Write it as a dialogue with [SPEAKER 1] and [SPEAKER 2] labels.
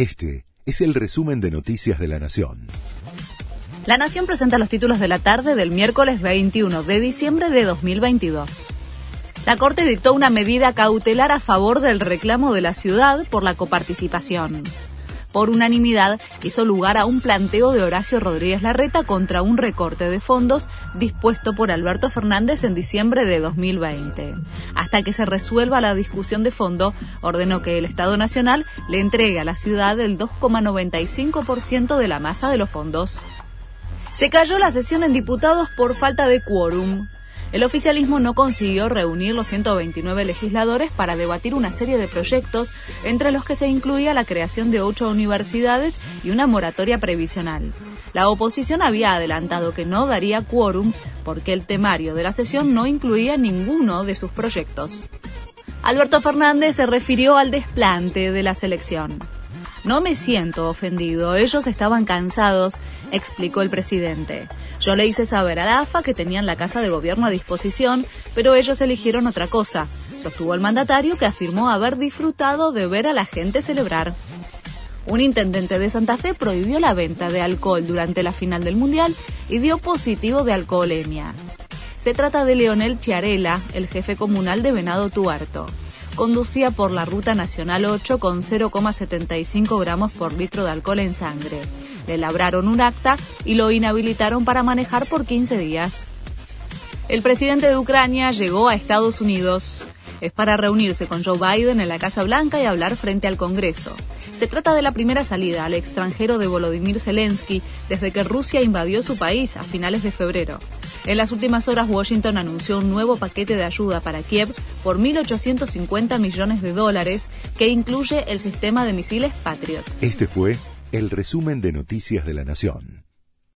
[SPEAKER 1] Este es el resumen de Noticias de la Nación.
[SPEAKER 2] La Nación presenta los títulos de la tarde del miércoles 21 de diciembre de 2022. La Corte dictó una medida cautelar a favor del reclamo de la ciudad por la coparticipación por unanimidad hizo lugar a un planteo de Horacio Rodríguez Larreta contra un recorte de fondos dispuesto por Alberto Fernández en diciembre de 2020. Hasta que se resuelva la discusión de fondo, ordenó que el Estado Nacional le entregue a la ciudad el 2,95% de la masa de los fondos. Se cayó la sesión en diputados por falta de quórum. El oficialismo no consiguió reunir los 129 legisladores para debatir una serie de proyectos, entre los que se incluía la creación de ocho universidades y una moratoria previsional. La oposición había adelantado que no daría quórum porque el temario de la sesión no incluía ninguno de sus proyectos. Alberto Fernández se refirió al desplante de la selección. No me siento ofendido, ellos estaban cansados, explicó el presidente. Yo le hice saber a la AFA que tenían la casa de gobierno a disposición, pero ellos eligieron otra cosa, sostuvo el mandatario que afirmó haber disfrutado de ver a la gente celebrar. Un intendente de Santa Fe prohibió la venta de alcohol durante la final del Mundial y dio positivo de alcoholemia. Se trata de Leonel Chiarela, el jefe comunal de Venado Tuarto conducía por la Ruta Nacional 8 con 0,75 gramos por litro de alcohol en sangre. Le labraron un acta y lo inhabilitaron para manejar por 15 días. El presidente de Ucrania llegó a Estados Unidos. Es para reunirse con Joe Biden en la Casa Blanca y hablar frente al Congreso. Se trata de la primera salida al extranjero de Volodymyr Zelensky desde que Rusia invadió su país a finales de febrero. En las últimas horas, Washington anunció un nuevo paquete de ayuda para Kiev por 1.850 millones de dólares que incluye el sistema de misiles Patriot.
[SPEAKER 1] Este fue el resumen de Noticias de la Nación.